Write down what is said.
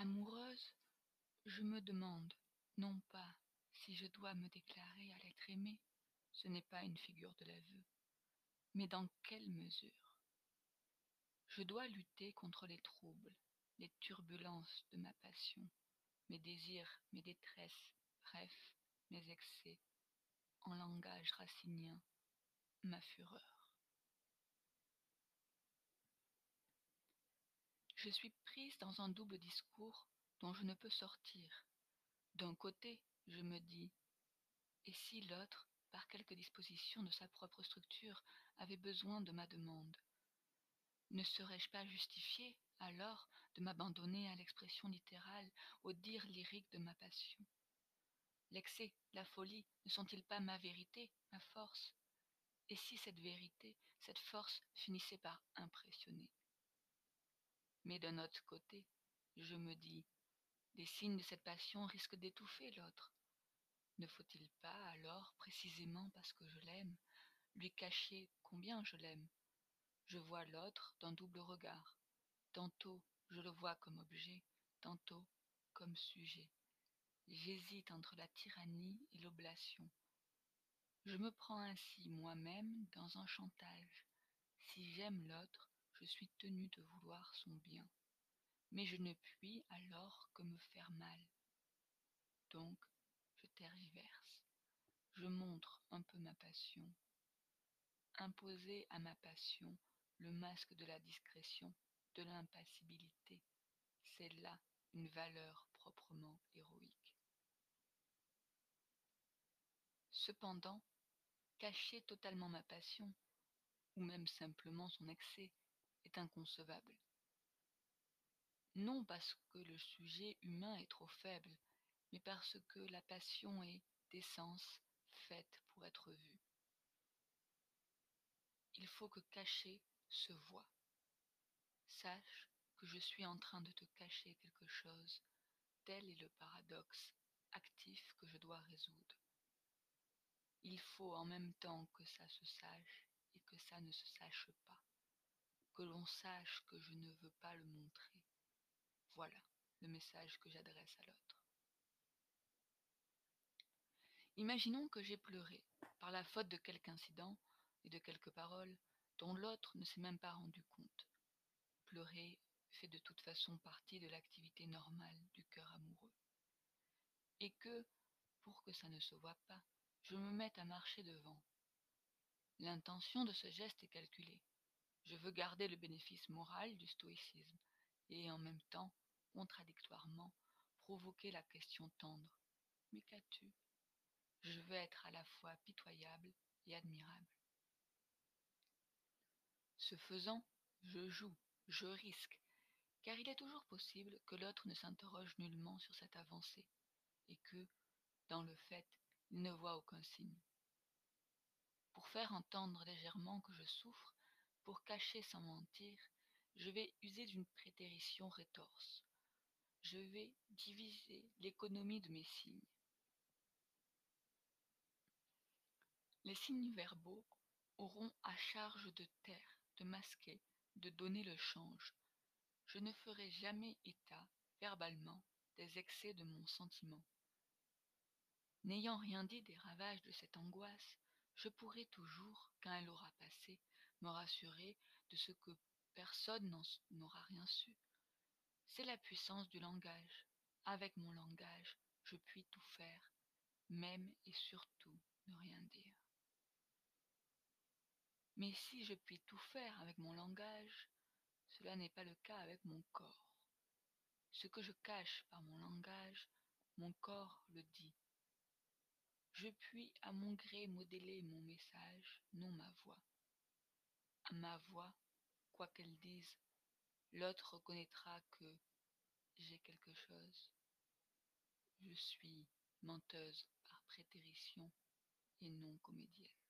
amoureuse je me demande non pas si je dois me déclarer à l'être aimé ce n'est pas une figure de l'aveu mais dans quelle mesure? Je dois lutter contre les troubles les turbulences de ma passion mes désirs mes détresses bref mes excès en langage racinien ma fureur je suis prise dans un double discours dont je ne peux sortir. D'un côté je me dis et si l'autre par quelque disposition de sa propre structure avait besoin de ma demande? Ne serais-je pas justifiée alors de m'abandonner à l'expression littérale au dire lyrique de ma passion? L'excès la folie ne sont-ils pas ma vérité ma force? Et si cette vérité cette force finissaient par impressionner? D'un autre côté je me dis des signes de cette passion risquent d'étouffer l'autre. Ne faut-il pas alors précisément parce que je l'aime lui cacher combien je l'aime? Je vois l'autre d'un double regard. Tantôt je le vois comme objet tantôt comme sujet. J'hésite entre la tyrannie et l'oblation. Je me prends ainsi moi-même dans un chantage. Si j'aime l'autre je suis tenu de vouloir son bien mais je ne puis alors que me faire mal. Donc je tergiverse. Je montre un peu ma passion. Imposer à ma passion le masque de la discrétion de l'impassibilité c'est là une valeur proprement héroïque. Cependant cacher totalement ma passion ou même simplement son excès est inconcevable. Non parce que le sujet humain est trop faible mais parce que la passion est d'essence faite pour être vue il faut que cacher se voie sache que je suis en train de te cacher quelque chose. Tel est le paradoxe actif que je dois résoudre. Il faut en même temps que ça se sache et que ça ne se sache pas que l'on sache que je ne veux pas le montrer. Voilà le message que j'adresse à l'autre. Imaginons que j'ai pleuré par la faute de quelque incident et de quelques paroles dont l'autre ne s'est même pas rendu compte. Pleurer fait de toute façon partie de l'activité normale du cœur amoureux. Et que pour que ça ne se voie pas je me mette à marcher devant. L'intention de ce geste est calculée je veux garder le bénéfice moral du stoïcisme et en même temps contradictoirement provoquer la question tendre. Mais qu'as-tu? Je veux être à la fois pitoyable et admirable. Ce faisant je joue je risque car il est toujours possible que l'autre ne s'interroge nullement sur cette avancée et que dans le fait il ne voit aucun signe. Pour faire entendre légèrement que je souffre pour cacher sans mentir je vais user d'une prétérition rétorse. Je vais diviser l'économie de mes signes. Les signes verbaux auront à charge de taire de masquer de donner le change. Je ne ferai jamais état verbalement des excès de mon sentiment. N'ayant rien dit des ravages de cette angoisse je pourrai toujours quand elle aura passé me rassurer de ce que personne n'aura rien su. C'est la puissance du langage. Avec mon langage je puis tout faire même et surtout ne rien dire. Mais si je puis tout faire avec mon langage cela n'est pas le cas avec mon corps. Ce que je cache par mon langage mon corps le dit. Je puis à mon gré modeler mon message non ma voix ma voix quoi qu'elle dise. L'autre reconnaîtra que j'ai quelque chose. Je suis menteuse par prétérition et non comédienne